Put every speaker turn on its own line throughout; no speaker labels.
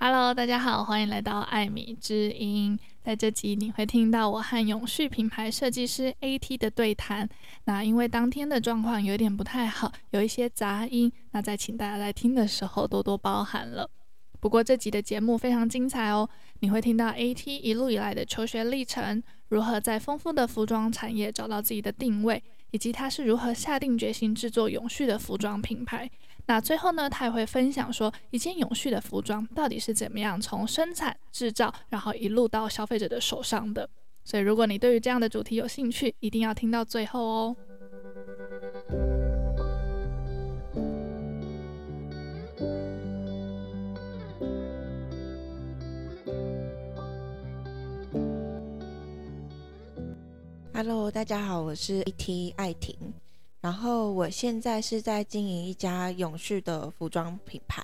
Hello，大家好，欢迎来到艾米之音。在这集你会听到我和永续品牌设计师 AT 的对谈。那因为当天的状况有点不太好，有一些杂音，那在请大家在听的时候多多包涵了。不过这集的节目非常精彩哦，你会听到 AT 一路以来的求学历程，如何在丰富的服装产业找到自己的定位，以及他是如何下定决心制作永续的服装品牌。那最后呢，他也会分享说，一件永续的服装到底是怎么样从生产制造，然后一路到消费者的手上的。所以，如果你对于这样的主题有兴趣，一定要听到最后哦。
Hello，大家好，我是 AT 艾婷。然后我现在是在经营一家永续的服装品牌，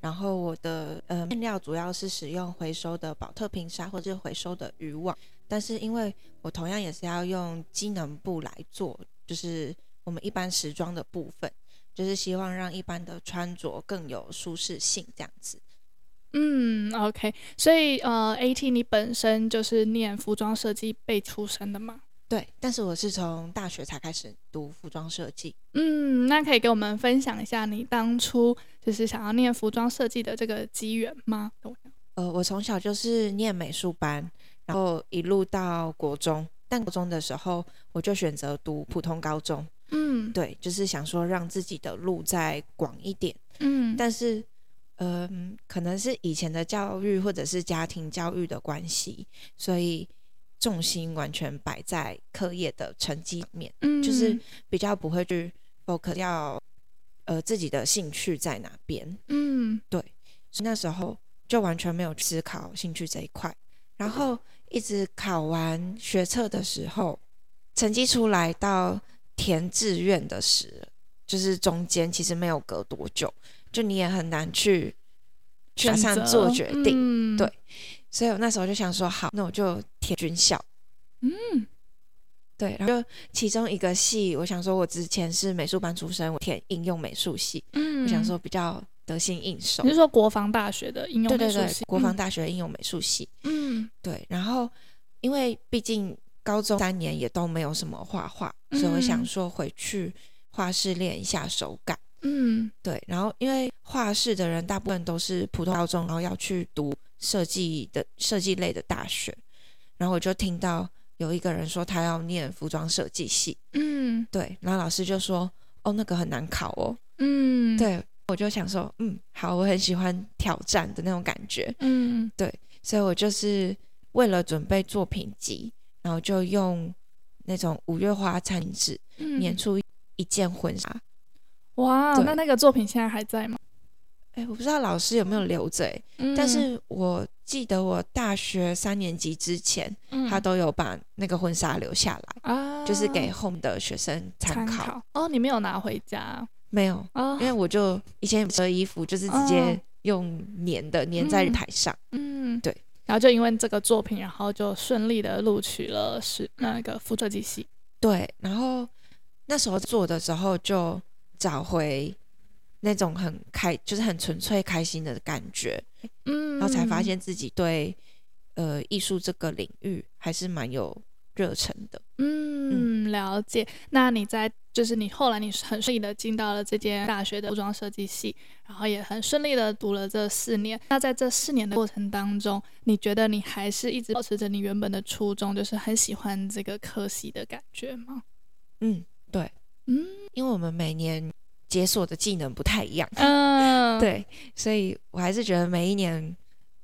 然后我的呃面料主要是使用回收的宝特瓶纱或者是回收的渔网，但是因为我同样也是要用机能布来做，就是我们一般时装的部分，就是希望让一般的穿着更有舒适性这样子。
嗯，OK，所以呃，AT 你本身就是念服装设计辈出身的吗？
对，但是我是从大学才开始读服装设计。
嗯，那可以给我们分享一下你当初就是想要念服装设计的这个机缘吗？
呃，我从小就是念美术班，然后一路到国中，但国中的时候我就选择读普通高中。嗯，对，就是想说让自己的路再广一点。嗯，但是，嗯、呃，可能是以前的教育或者是家庭教育的关系，所以。重心完全摆在课业的成绩面，嗯，就是比较不会去 focus 掉呃自己的兴趣在哪边，嗯，对，所以那时候就完全没有思考兴趣这一块，然后一直考完学测的时候，成绩出来到填志愿的时，就是中间其实没有隔多久，就你也很难去马上做决定，嗯，对。所以我那时候就想说，好，那我就填军校。嗯，对，然后就其中一个系，我想说，我之前是美术班出身，我填应用美术系。嗯，我想说比较得心应手。
你是说国防大学的应用美术系？对对对，
国防大学的应用美术系。嗯，对。然后因为毕竟高中三年也都没有什么画画，嗯，所以我想说回去画室练一下手感。嗯，对。然后因为画室的人大部分都是普通高中，然后要去读。设计的设计类的大学，然后我就听到有一个人说他要念服装设计系，嗯，对，然后老师就说，哦，那个很难考哦，嗯，对，我就想说，嗯，好，我很喜欢挑战的那种感觉，嗯，对，所以我就是为了准备作品集，然后就用那种五月花餐纸粘出一件婚纱，
哇，那那个作品现在还在吗？
哎，我不知道老师有没有留着，嗯，但是我记得我大学三年级之前，嗯，他都有把那个婚纱留下来，啊，就是给 home 的学生参考。
哦，你没有拿回家？
没有，哦，因为我就以前的衣服就是直接用粘的，粘在台上，嗯，对。
然后就因为这个作品，然后就顺利的录取了是那个服设计系。
对，然后那时候做的时候就找回。那种很开，就是很纯粹开心的感觉，嗯，然后才发现自己对呃艺术这个领域还是蛮有热忱的，
嗯，嗯，了解。那你在就是你后来你很顺利的进到了这间大学的服装设计系，然后也很顺利的读了这四年。那在这四年的过程当中，你觉得你还是一直保持着你原本的初衷，就是很喜欢这个科系的感觉吗？
嗯，对，嗯，因为我们每年。解锁的技能不太一样，嗯，对，所以我还是觉得每一年，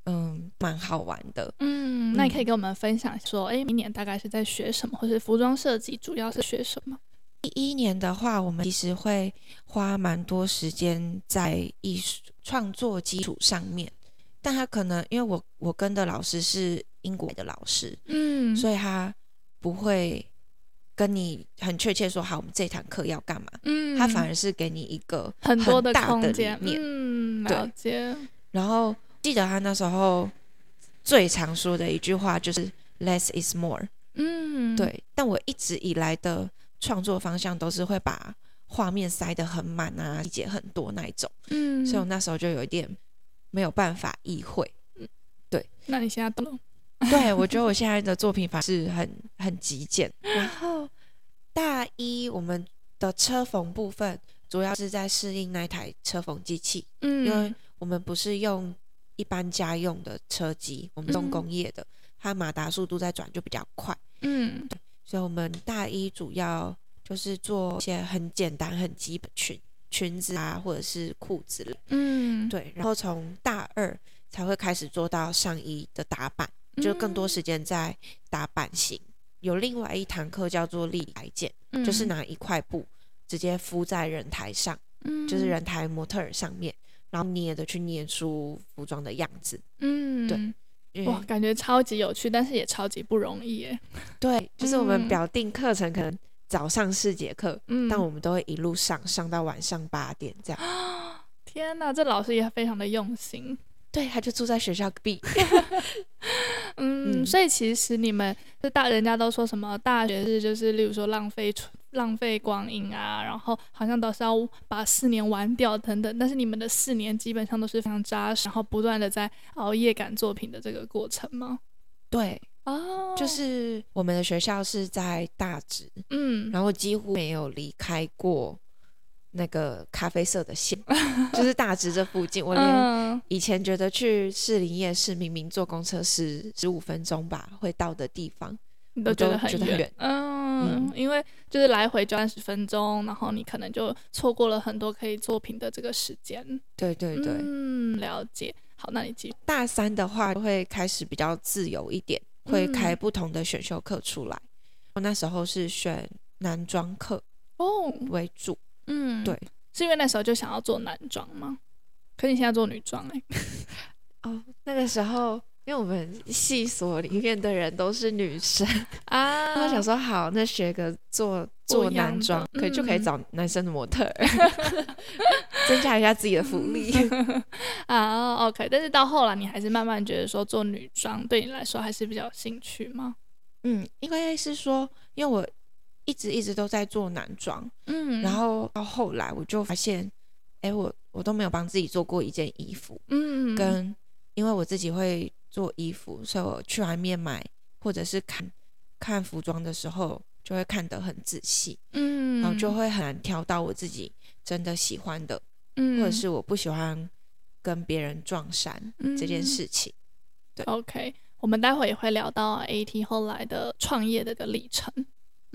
嗯，蛮好玩的，嗯，
那你可以跟我们分享说，哎，明年大概是在学什么，或是服装设计主要是学什么？
第一年的话，我们其实会花蛮多时间在艺术创作基础上面，但他可能因为我我跟的老师是英国的老师，嗯，所以他不会。跟你很确切说好，我们这堂课要干嘛？嗯，他反而是给你一个很大的
很多的空间，
面
嗯，了解。
然后记得他那时候最常说的一句话就是 “less is more”。嗯，对。但我一直以来的创作方向都是会把画面塞得很满啊，理解很多那一种。嗯，所以我那时候就有一点没有办法意会。嗯，对。
那你现在懂了？
对，我觉得我现在的作品法是很很极简。然后大一我们的车缝部分，主要是在适应那台车缝机器。嗯，因为我们不是用一般家用的车机，我们重工业的，嗯、它马达速度在转就比较快。嗯，对，所以我们大一主要就是做一些很简单、很基本裙裙子啊，或者是裤子。嗯，对。然后从大二才会开始做到上衣的打版。就更多时间在打版型，嗯、有另外一堂课叫做立裁剪，嗯、就是拿一块布直接敷在人台上，嗯、就是人台模特儿上面，然后捏着去捏出服装的样子。嗯，对，
哇，感觉超级有趣，但是也超级不容易耶。
对，就是我们表定课程可能早上四节课，嗯、但我们都会一路上上到晚上八点这样。
天哪，这老师也非常的用心。
对，他就住在学校隔壁。
嗯，嗯，所以其实你们是大人家都说什么大学是就是，例如说浪费浪费光阴啊，然后好像都是要把四年玩掉等等。但是你们的四年基本上都是非常扎实，然后不断的在熬夜赶作品的这个过程吗？
对，哦，就是我们的学校是在大直，嗯，然后几乎没有离开过。那个咖啡色的线，就是大直这附近。我连以前觉得去士林夜市，明明坐公车十十五分钟吧会到的地方，
你都觉得很远。嗯，嗯，因为就是来回就二十分钟，然后你可能就错过了很多可以作品的这个时间。
对对对，
嗯，了解。好，那你继续。
大三的话会开始比较自由一点，会开不同的选修课出来。我、嗯、那时候是选男装课哦为主。
嗯，对，是因为那时候就想要做男装吗？可你现在做女装哎、欸。
哦，那个时候，因为我们系所里面的人都是女生 啊，我想说好，那学个做做男装，可以就可以找男生的模特，嗯、增加一下自己的福利
啊。OK，但是到后来，你还是慢慢觉得说做女装对你来说还是比较有兴趣吗？
嗯，应该是说，因为我。一直一直都在做男装，嗯，然后到后来我就发现，哎，我我都没有帮自己做过一件衣服，嗯，跟因为我自己会做衣服，所以我去外面买或者是看看服装的时候，就会看得很仔细，嗯，然后就会很难挑到我自己真的喜欢的，嗯，或者是我不喜欢跟别人撞衫这件事情，对
，OK，我们待会也会聊到 AT 后来的创业的个历程。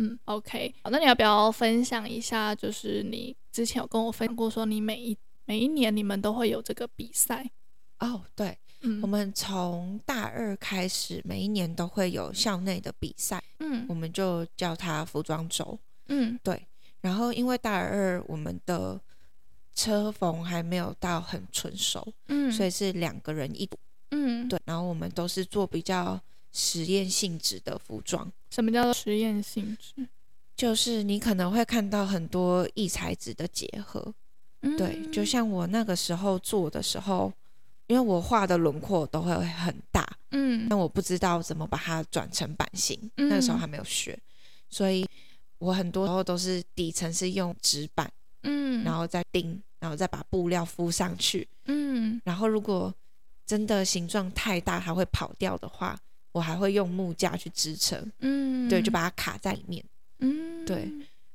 嗯，OK，好，那你要不要分享一下？就是你之前有跟我分享过，说你每一每一年你们都会有这个比赛
哦。对，嗯，我们从大二开始，每一年都会有校内的比赛，嗯，我们就叫它服装周，嗯，对。然后因为大二我们的车缝还没有到很纯熟，嗯，所以是两个人一组，嗯，对。然后我们都是做比较实验性质的服装。
什么叫做实验性质？
就是你可能会看到很多异材质的结合，嗯、对，就像我那个时候做的时候，因为我画的轮廓都会很大，嗯，但我不知道怎么把它转成版型，嗯、那个时候还没有学，所以我很多时候都是底层是用纸板，嗯，然后再钉，然后再把布料敷上去，嗯，然后如果真的形状太大，它会跑掉的话。我还会用木架去支撑，嗯，对，就把它卡在里面，嗯，对。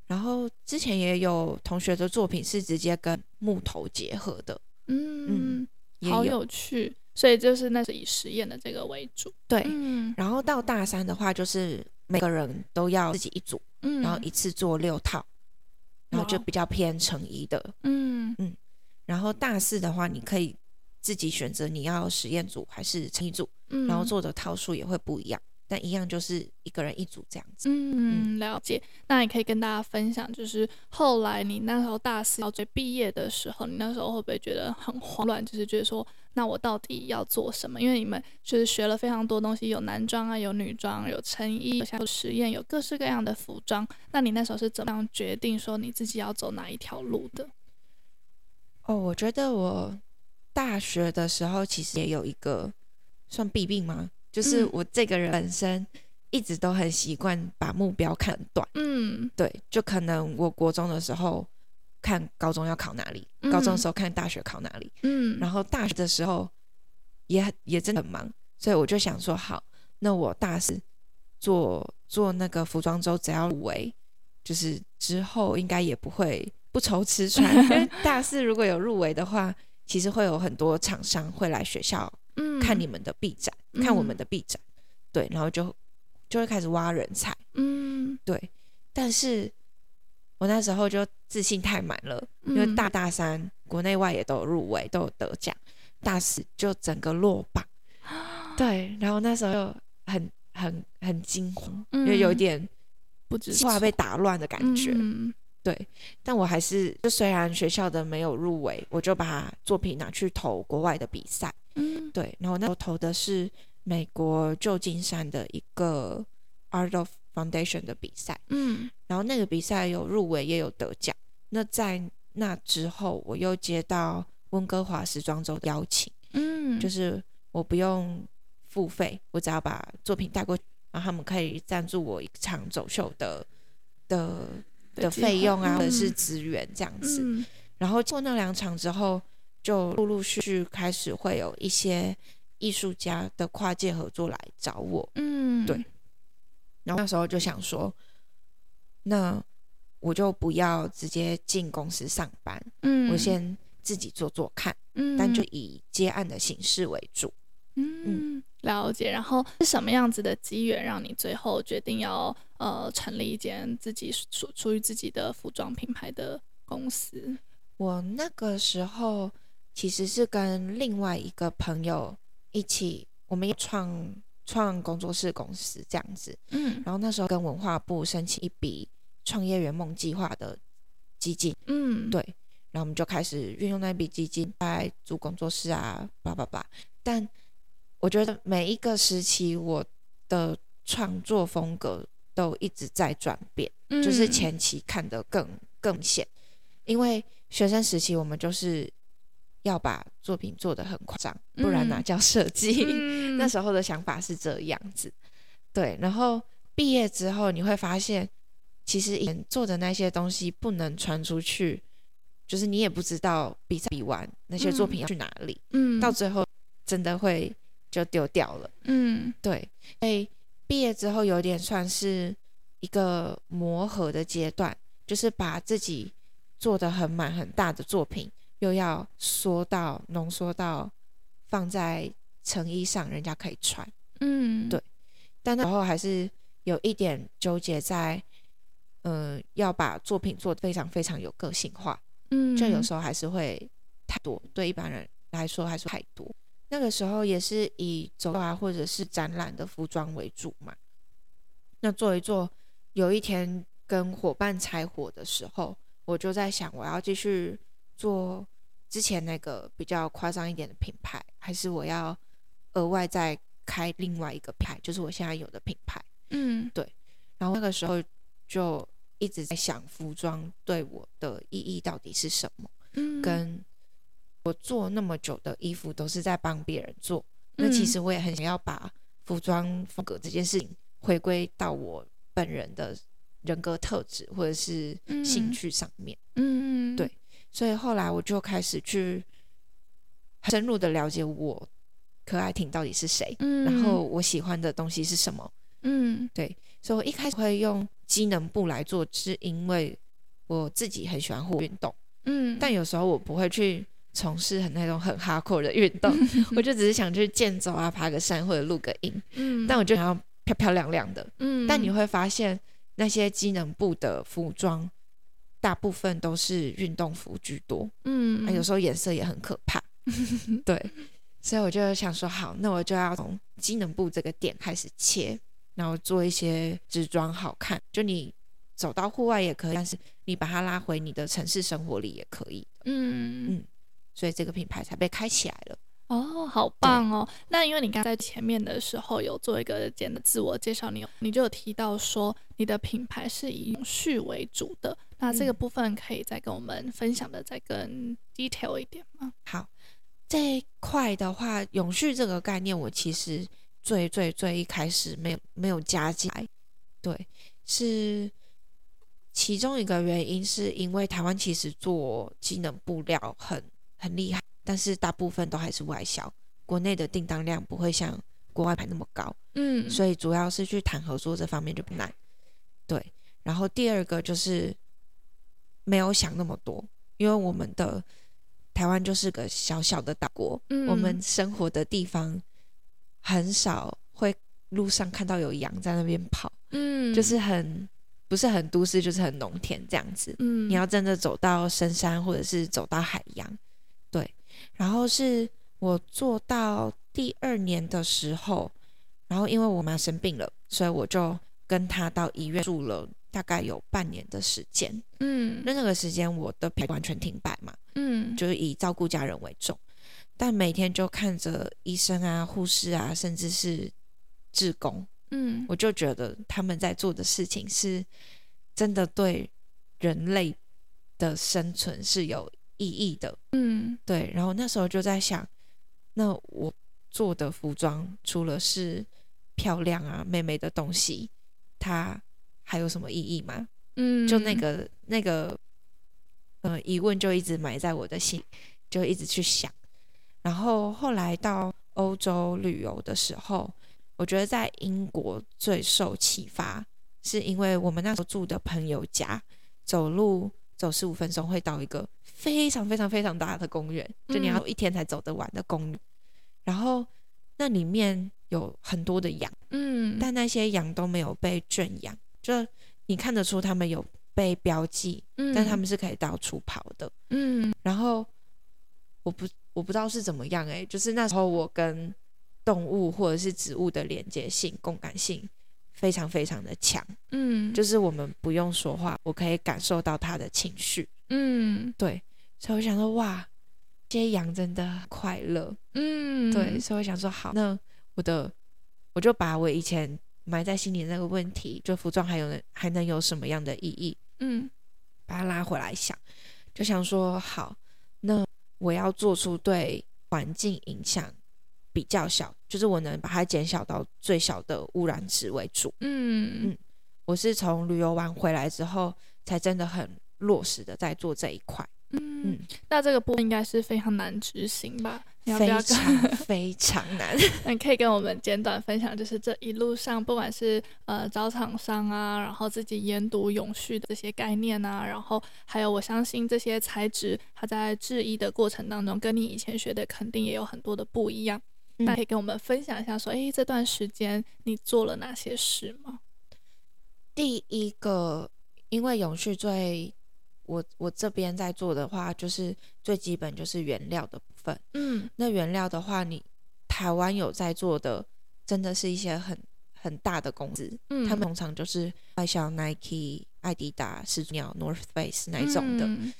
然后之前也有同学的作品是直接跟木头结合的，
嗯，嗯，好有趣。所以就是那是以实验的这个为主，
对。嗯，然后到大三的话，就是每个人都要自己一组，嗯，然后一次做六套，然后就比较偏成衣的，嗯嗯。然后大四的话，你可以。自己选择你要实验组还是成一组，嗯、然后做的套数也会不一样，但一样就是一个人一组这样子。
嗯，了解。那也可以跟大家分享，就是后来你那时候大四要准备毕业的时候，你那时候会不会觉得很慌乱？就是觉得说，那我到底要做什么？因为你们就是学了非常多东西，有男装啊，有女装，有成衣，有实验，有各式各样的服装。那你那时候是怎么样决定说你自己要走哪一条路的？
哦，我觉得我。大学的时候，其实也有一个算弊病吗？就是我这个人本身一直都很习惯把目标看短。嗯，对，就可能我国中的时候看高中要考哪里，嗯、高中的时候看大学考哪里，嗯，然后大学的时候也也真的很忙，所以我就想说，好，那我大四做做那个服装周，只要入围，就是之后应该也不会不愁吃穿，因为 大四如果有入围的话，其实会有很多厂商会来学校看你们的毕展，嗯、看我们的毕展，对，然后就就会开始挖人才，嗯，对，但是。我那时候就自信太满了，因为大大三国内外也都有入围，都有得奖，大四就整个落榜。对，然后那时候就很很很惊慌，因为有点不知计划被打乱的感觉。对，但我还是就虽然学校的没有入围，我就把作品拿去投国外的比赛。嗯对，然后那时候投的是美国旧金山的一个 Art of Foundation 的比赛，嗯，然后那个比赛有入围也有得奖。那在那之后，我又接到温哥华时装周的邀请，嗯，就是我不用付费，我只要把作品带过去，然后他们可以赞助我一场走秀的的的费用啊，或者是资源这样子。嗯，然后过那两场之后，就陆陆续续开始会有一些艺术家的跨界合作来找我，嗯，对。然后那时候就想说，那我就不要直接进公司上班，嗯，我先自己做做看，嗯，但就以接案的形式为主，
嗯，嗯，了解。然后是什么样子的机缘让你最后决定要呃成立一间自己属属于自己的服装品牌的公司？
我那个时候其实是跟另外一个朋友一起，我们也创。创工作室公司这样子，嗯，然后那时候跟文化部申请一笔创业圆梦计划的基金，嗯，对，然后我们就开始运用那笔基金来租工作室啊，叭叭叭。但我觉得每一个时期我的创作风格都一直在转变，嗯，就是前期看得更更显，因为学生时期我们就是。要把作品做得很夸张，不然哪叫设计？嗯、那时候的想法是这样子，对。然后毕业之后，你会发现，其实以前做的那些东西不能传出去，就是你也不知道比赛比完那些作品要去哪里，嗯，到最后真的会就丢掉了，嗯，对。所以毕业之后有点算是一个磨合的阶段，就是把自己做的很满很大的作品。又要缩到浓缩到放在成衣上，人家可以穿。嗯，对。但那时候还是有一点纠结在，嗯、呃，要把作品做得非常非常有个性化。嗯，就有时候还是会太多，对一般人来说还是太多。那个时候也是以走啊或者是展览的服装为主嘛。那做一做，有一天跟伙伴拆伙的时候，我就在想，我要继续做。之前那个比较夸张一点的品牌，还是我要额外再开另外一个牌，就是我现在有的品牌。嗯，对。然后那个时候就一直在想，服装对我的意义到底是什么？嗯，跟我做那么久的衣服都是在帮别人做，那其实我也很想要把服装风格这件事情回归到我本人的人格特质或者是兴趣上面。嗯，对。所以后来我就开始去深入的了解我可爱婷到底是谁，嗯，然后我喜欢的东西是什么，嗯，对，所以我一开始会用机能布来做，是因为我自己很喜欢户外运动，嗯，但有时候我不会去从事很那种很 hardcore 的运动，我就只是想去健走啊，爬个山或者录个音，嗯，但我就想要漂漂亮亮的，嗯，但你会发现那些机能部的服装。大部分都是运动服居多，嗯，有时候颜色也很可怕，对，所以我就想说，好，那我就要从机能部这个点开始切，然后做一些织装好看，就你走到户外也可以，但是你把它拉回你的城市生活里也可以，嗯。嗯，所以这个品牌才被开起来了。
哦，好棒哦！那因为你刚在前面的时候有做一个简的自我介绍，你有你就有提到说你的品牌是以永续为主的，那这个部分可以再跟我们分享的再更 detail 一点吗？
好，这一块的话，永续这个概念，我其实最最最一开始没有没有加进来，对，是其中一个原因是因为台湾其实做机能布料很很厉害，但是大部分都还是外销，国内的订单量不会像国外排那么高。嗯，所以主要是去谈合作这方面就不难。对，然后第二个就是没有想那么多，因为我们的台湾就是个小小的岛国，嗯，我们生活的地方很少会路上看到有羊在那边跑，嗯，就是很不是很都市，就是很农田这样子，嗯，你要真的走到深山或者是走到海洋，对，然后是我做到第二年的时候，然后因为我妈生病了，所以我就跟她到医院住了大概有半年的时间，嗯，那那个时间我的完全停摆嘛，嗯，就是以照顾家人为重，但每天就看着医生啊、护士啊，甚至是志工，嗯，我就觉得他们在做的事情是真的对人类的生存是有意义的，嗯，对。然后那时候就在想，那我做的服装除了是漂亮啊、美美的东西，它还有什么意义吗？嗯，就那个那个呃疑问就一直埋在我的心，就一直去想。然后后来到欧洲旅游的时候。我觉得在英国最受启发，是因为我们那时候住的朋友家，走路走十五分钟会到一个非常非常非常大的公园，就你要一天才走得完的公园。然后那里面有很多的羊，嗯，但那些羊都没有被圈养，就你看得出他们有被标记，嗯但他们是可以到处跑的，嗯。然后我不我不知道是怎么样欸，就是那时候我跟。动物或者是植物的连接性、共感性非常非常的强，嗯，就是我们不用说话，我可以感受到它的情绪，嗯，对，所以我想说，哇，这些羊真的很快乐，嗯，对，所以我想说，好，那我的我就把我以前埋在心里的那个问题，就服装还有还能有什么样的意义，嗯，把它拉回来想，就想说，好，那我要做出对环境影响。比较小，就是我能把它减小到最小的污染值为主。嗯。嗯，我是从旅游完回来之后，才真的很落实的在做这一块。嗯嗯，
那这个部分应该是非常难执行吧？
非常 非常难。
那你可以跟我们简短分享，就是这一路上，不管是呃找厂商啊，然后自己研读永续的这些概念啊，然后还有我相信这些材质，它在制衣的过程当中，跟你以前学的肯定也有很多的不一样。那可以跟我们分享一下，说，哎，这段时间你做了哪些事吗？
第一个，因为永续最，我我这边在做的话，就是最基本就是原料的部分。嗯，那原料的话，你台湾有在做的，真的是一些很很大的公司，嗯，他们通常就是外销 Nike、艾迪达、始祖鸟、North Face 那一种的。嗯，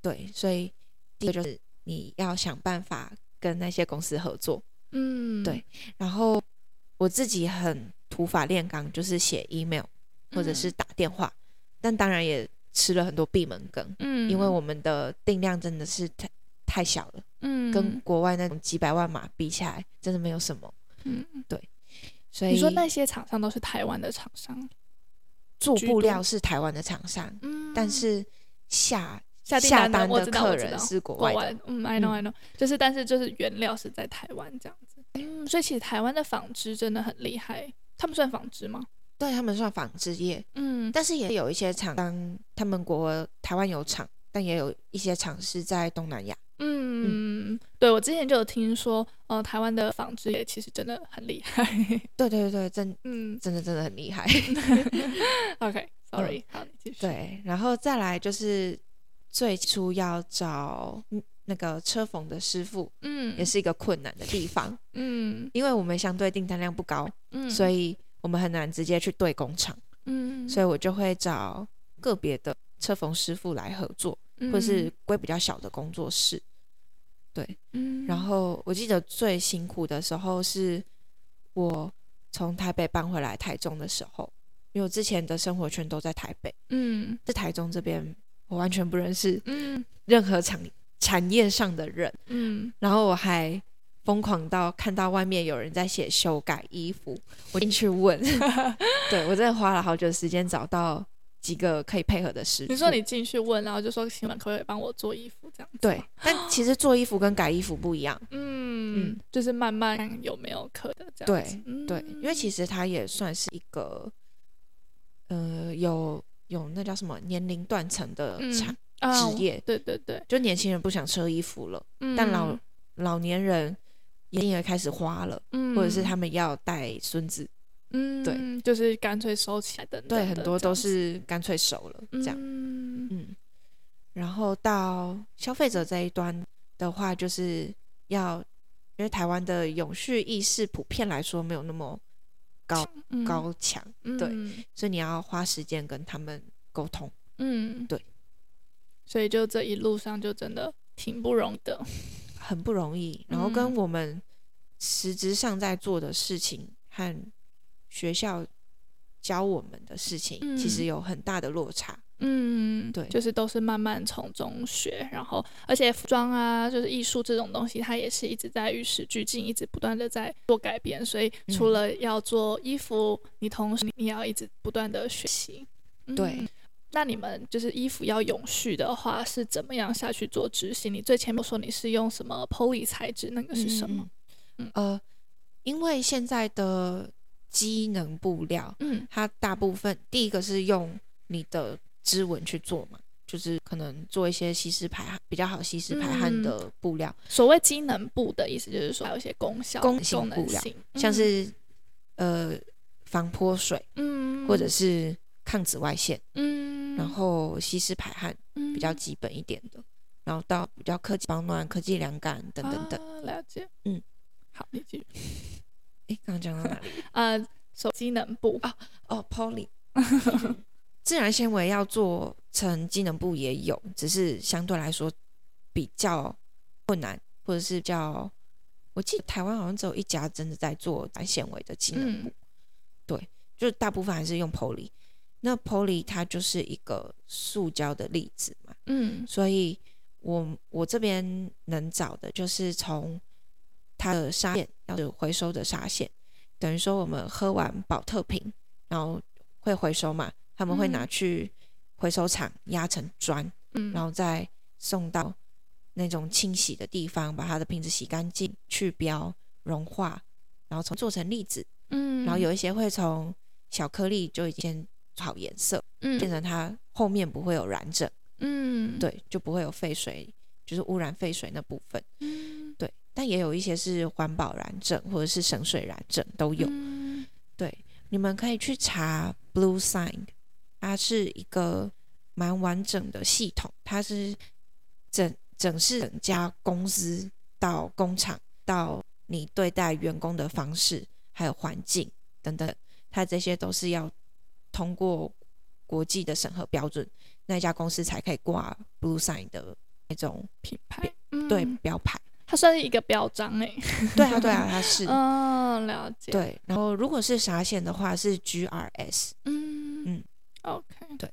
对，所以第一个就是你要想办法跟那些公司合作。嗯，对。然后我自己很土法炼钢，就是写 email 或者是打电话，嗯、但当然也吃了很多闭门羹。嗯，因为我们的定量真的是太太小了。嗯，跟国外那种几百万码比起来，真的没有什么。嗯，对。所以
你说那些厂商都是台湾的厂商，
做布料是台湾的厂商，嗯，但是下。下订单的客人是国外，
外嗯，I know I know，就是但是就是原料是在台湾这样子，嗯，所以其实台湾的纺织真的很厉害，他们算纺织吗？
对，他们算纺织业，嗯，但是也有一些厂商，他们国台湾有厂，但也有一些厂是在东南亚，
嗯，嗯。对，我之前就有听说，呃，台湾的纺织业其实真的很厉害，
对对对，真，嗯，真的真的很厉害，
OK，Sorry，、嗯、好，你继续，
对，然后再来就是。最初要找那个车缝的师傅，嗯，也是一个困难的地方，嗯，因为我们相对订单量不高，嗯，所以我们很难直接去对工厂，嗯，所以我就会找个别的车缝师傅来合作，嗯，或是归比较小的工作室，对，嗯，然后我记得最辛苦的时候是我从台北搬回来台中的时候，因为我之前的生活圈都在台北，嗯，在台中这边。我完全不认识任何产产业上的人，嗯，然后我还疯狂到看到外面有人在写修改衣服，我进去问，对，我真的花了好久时间找到几个可以配合的师傅。
你说你进去问，然后就说请问可不可以帮我做衣服这样子？
对，但其实做衣服跟改衣服不一样。
嗯嗯，就是慢慢看有没有可的这样子。
对、因为其实它也算是一个，呃，有有那叫什么年龄断层的产、嗯、职业、
哦。对对对，
就年轻人不想车衣服了，嗯、但老老年人也也开始花了、嗯，或者是他们要带孙子。
嗯，对，就是干脆收起来的。
对，很多都是干脆收了这样。嗯，嗯，然后到消费者这一端的话，就是要因为台湾的永续意识普遍来说没有那么高、嗯、高强，对、嗯，所以你要花时间跟他们沟通。嗯，对，
所以就这一路上就真的挺不容易的，
很不容易。然后跟我们实质上在做的事情和学校教我们的事情，其实有很大的落差。
嗯，对，就是都是慢慢从中学，然后而且服装啊，就是艺术这种东西，它也是一直在与时俱进，一直不断的在做改变。所以除了要做衣服，嗯、你同时你要一直不断的学习。
对、嗯，
那你们就是衣服要永续的话，是怎么样下去做执行？你最前面说你是用什么 poly 材质，那个是什么？
嗯，呃，因为现在的。机能布料，嗯，它大部分第一个是用你的织纹去做嘛，就是可能做一些吸湿排汗比较好吸湿排汗的布料。
嗯、所谓机能布的意思就是说，还有一些功效、
功性。布料，嗯、像是呃防泼水，嗯，或者是抗紫外线，嗯，然后吸湿排汗，比较基本一点的，嗯、然后到比较科技保暖、科技凉感等等等。
啊、了解，
嗯，
好，你继续。
哎，刚刚讲到哪里？
呃，手机能布
啊，哦，Poly，自然纤维要做成机能布也有，只是相对来说比较困难，或者是叫，我记得台湾好像只有一家真的在做自然纤维的机能布，嗯，对，就是大部分还是用 Poly。那 Poly 它就是一个塑胶的粒子嘛，嗯，所以我我这边能找的就是从。它的纱线要是回收的纱线，等于说我们喝完保特瓶，然后会回收嘛，他们会拿去回收厂压成砖，嗯，然后再送到那种清洗的地方，把它的瓶子洗干净、去标、融化，然后从做成粒子，嗯，然后有一些会从小颗粒就已经做好颜色，嗯，变成它后面不会有染整，嗯，对，就不会有废水，就是污染废水那部分，嗯。对但也有一些是环保染整或者是省水染整都有，嗯，对，你们可以去查 Blue Sign，它是一个蛮完整的系统，它是整整是整家公司到工厂到你对待员工的方式，还有环境等等，它这些都是要通过国际的审核标准，那家公司才可以挂 Blue Sign 的那种
品牌，
对，标牌。
它算是一个标章哎，
对啊对啊，它是，
嗯，了解。
对，然后如果是纱线的话是 GRS，
嗯嗯，OK，
对，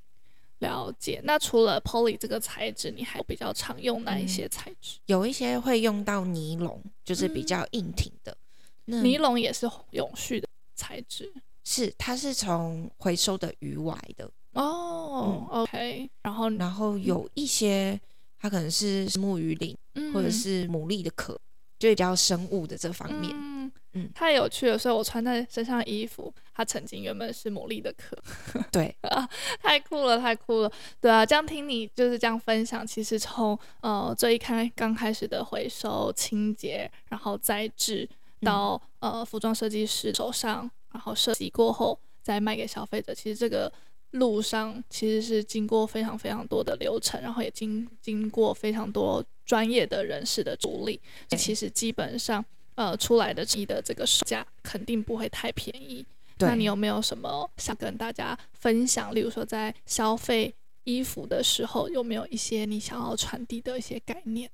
了解。那除了 Poly 这个材质，你还比较常用哪一些材质？嗯，
有一些会用到尼龙，就是比较硬挺的。
嗯，尼龙也是永续的材质，
是它是从回收的鱼来的
哦，嗯，OK。然后
然后有一些。它可能是木鱼鳞，或者是牡蛎的壳，就比较生物的这方面。
嗯嗯，太有趣了。所以我穿在身上的衣服，它曾经原本是牡蛎的壳。
对
啊，太酷了，太酷了。对啊，这样听你就是这样分享，其实从呃最一开刚开始的回收清洁，然后再制到、嗯、呃服装设计师手上，然后设计过后再卖给消费者，其实这个。路上其实是经过非常非常多的流程，然后也经经过非常多专业的人士的助力。其实基本上，呃，出来的你的这个售价肯定不会太便宜。那你有没有什么想跟大家分享？例如说，在消费衣服的时候，有没有一些你想要传递的一些概念？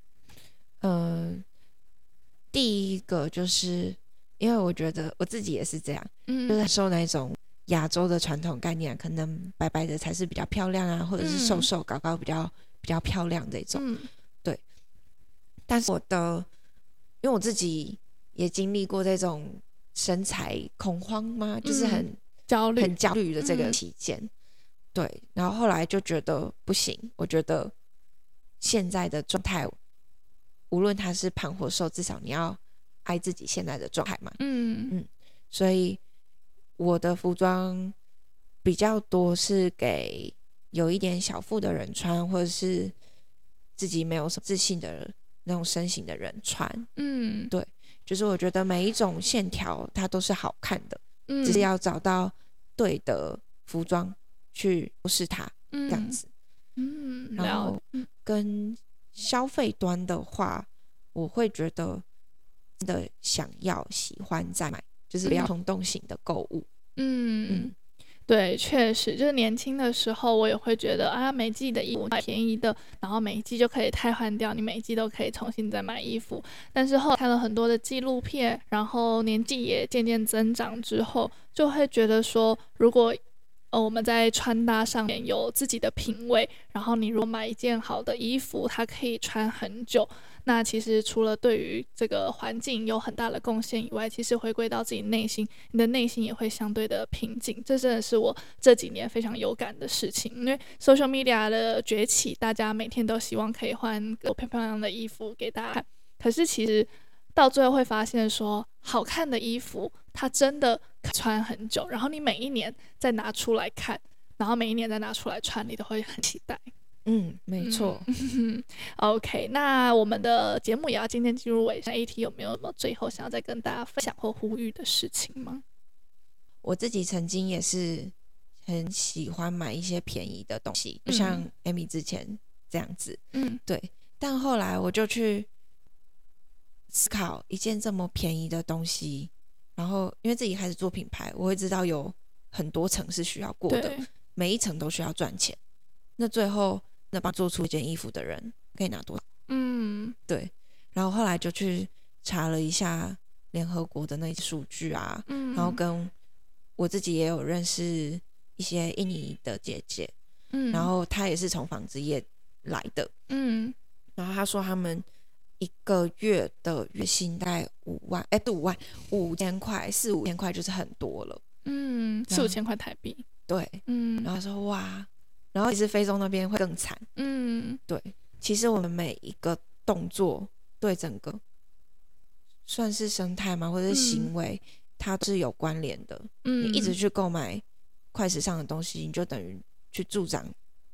嗯、呃，第一个就是因为我觉得我自己也是这样，嗯，就是受那种。亚洲的传统概念，可能白白的才是比较漂亮啊，或者是瘦瘦高高比较、嗯、比较漂亮这种、嗯。对。但是我的，因为我自己也经历过这种身材恐慌嘛，就是很、嗯、焦虑、很焦虑的这个期间、嗯，对，然后后来就觉得不行，我觉得现在的状态，无论他是胖或瘦，至少你要爱自己现在的状态嘛。嗯嗯，所以我的服装比较多是给有一点小腹的人穿，或者是自己没有什么自信的那种身形的人穿。嗯，对，就是我觉得每一种线条它都是好看的，嗯，只是要找到对的服装。去不是它这样子，嗯，嗯，然后跟消费端的话，我会觉得真的想要喜欢再买，就是比较冲动型的购物。嗯
嗯，对，确实，就是年轻的时候，我也会觉得啊，每季的衣服买便宜的，然后每一季就可以汰换掉，你每一季都可以重新再买衣服。但是后看了很多的纪录片，然后年纪也渐渐增长之后，就会觉得说，如果呃，我们在穿搭上面有自己的品味，然后你如果买一件好的衣服，它可以穿很久。那其实除了对于这个环境有很大的贡献以外，其实回归到自己内心，你的内心也会相对的平静。这真的是我这几年非常有感的事情。因为 social media 的崛起，大家每天都希望可以换个漂漂亮亮的衣服给大家看，可是其实到最后会发现说，好看的衣服它真的。穿很久，然后你每一年再拿出来看，然后每一年再拿出来穿，你都会很期待。
嗯，没错。
嗯、OK，那我们的节目也要今天进入尾声。AT 有没有什么最后想要再跟大家分享或呼吁的事情吗？
我自己曾经也是很喜欢买一些便宜的东西，就像 Amy 之前这样子。嗯，对。但后来我就去思考，一件这么便宜的东西。然后，因为自己开始做品牌，我会知道有很多层是需要过的，每一层都需要赚钱。那最后，能帮做出一件衣服的人可以拿多少？嗯，对。然后后来就去查了一下联合国的那些数据啊，嗯，然后跟我自己也有认识一些印尼的姐姐，嗯，然后她也是从纺织业来的，嗯，然后她说他们。一个月的月薪大概五万，哎，对五万，五千块，四五千块就是很多了。
嗯，四五千块台币。
对，嗯。然后说哇，然后其实非洲那边会更惨。嗯，对。其实我们每一个动作对整个算是生态吗，或者是行为，嗯、它是有关联的。嗯，你一直去购买快时尚的东西，你就等于去助长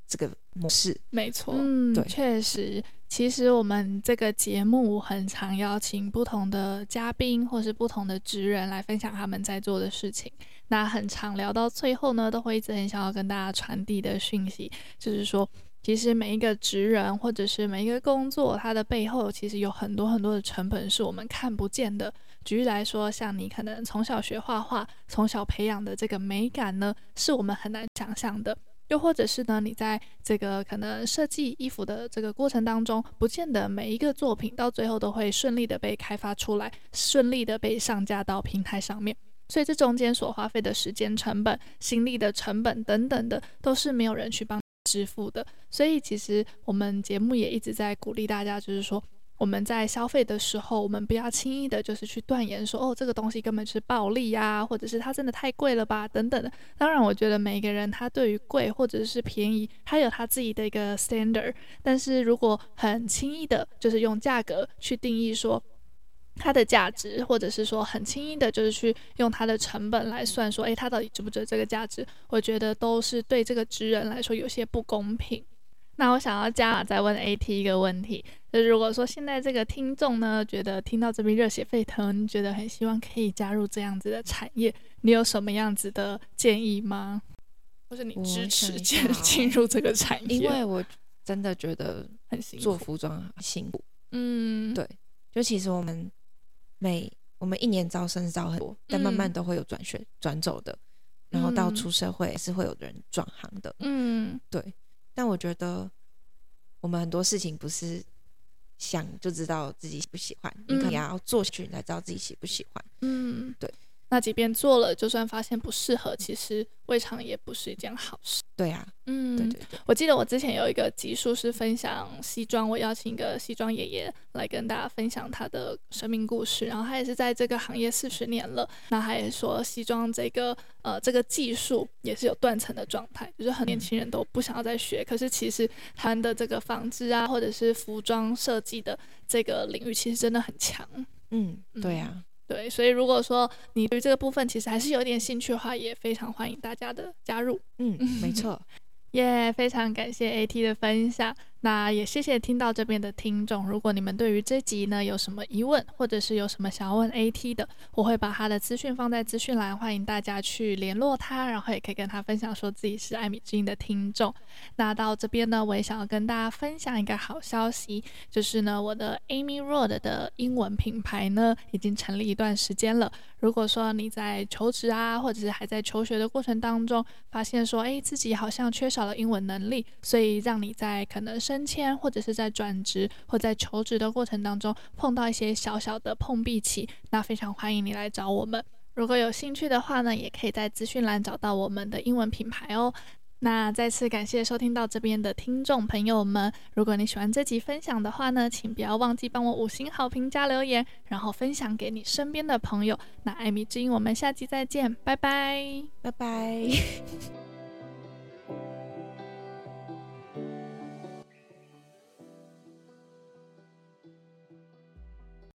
这个模式。
没错。嗯，对，确实。其实我们这个节目很常邀请不同的嘉宾或是不同的职人来分享他们在做的事情。那很常聊到最后呢，都会一直很想要跟大家传递的讯息，就是说，其实每一个职人或者是每一个工作，它的背后其实有很多很多的成本是我们看不见的。举例来说，像你可能从小学画画，从小培养的这个美感呢，是我们很难想象的。又或者是呢，你在这个可能设计衣服的这个过程当中，不见得每一个作品到最后都会顺利的被开发出来，顺利的被上架到平台上面。所以这中间所花费的时间成本、心力的成本等等的，都是没有人去帮支付的。所以其实我们节目也一直在鼓励大家，就是说。我们在消费的时候，我们不要轻易的，就是去断言说，哦，这个东西根本就是暴利呀，或者是它真的太贵了吧，等等的。当然，我觉得每个人他对于贵或者是便宜，他有他自己的一个 standard。但是如果很轻易的，就是用价格去定义说它的价值，或者是说很轻易的，就是去用它的成本来算说，诶，它到底值不值这个价值？我觉得都是对这个职人来说有些不公平。那我想要加码再问 AT 一个问题，就是如果说现在这个听众呢，觉得听到这边热血沸腾，觉得很希望可以加入这样子的产业，你有什么样子的建议吗？或是你支持进进入这个产业？
因为我真的觉得很辛苦，做服装很辛苦。嗯，对，就其实我们每我们一年招生招很多，但慢慢都会有转学转走的，然后到出社会是会有人转行的。嗯，对。但我觉得，我们很多事情不是想就知道自己喜不喜欢，嗯、你可能要做下去，你才知道自己喜不喜欢。嗯，对。
那即便做了，就算发现不适合，其实未尝也不是一件好事。
对啊，嗯，对对对。
我记得我之前有一个集数是分享西装，我邀请一个西装爷爷来跟大家分享他的生命故事，然后他也是在这个行业四十年了。那他也说西装这个呃这个技术也是有断层的状态，就是很年轻人都不想要再学。可是其实他的这个纺织啊，或者是服装设计的这个领域，其实真的很强。
嗯，对呀、啊。
对，所以如果说你对这个部分其实还是有点兴趣的话，也非常欢迎大家的加入。
嗯，没错。
耶，yeah, 非常感谢 AT 的分享。那也谢谢听到这边的听众。如果你们对于这集呢有什么疑问，或者是有什么想要问 AT 的，我会把他的资讯放在资讯栏，欢迎大家去联络他，然后也可以跟他分享说自己是艾米之音的听众。那到这边呢，我也想要跟大家分享一个好消息，就是呢，我的 Amy Road 的英文品牌呢已经成立一段时间了。如果说你在求职啊，或者是还在求学的过程当中，发现说，哎，自己好像缺少了英文能力，所以让你在可能是升迁或者是在转职或在求职的过程当中碰到一些小小的碰壁期，那非常欢迎你来找我们。如果有兴趣的话呢，也可以在资讯栏找到我们的英文品牌哦。那再次感谢收听到这边的听众朋友们，如果你喜欢这集分享的话呢，请不要忘记帮我五星好评加留言，然后分享给你身边的朋友。那艾米之音，我们下集再见，拜拜，
拜拜。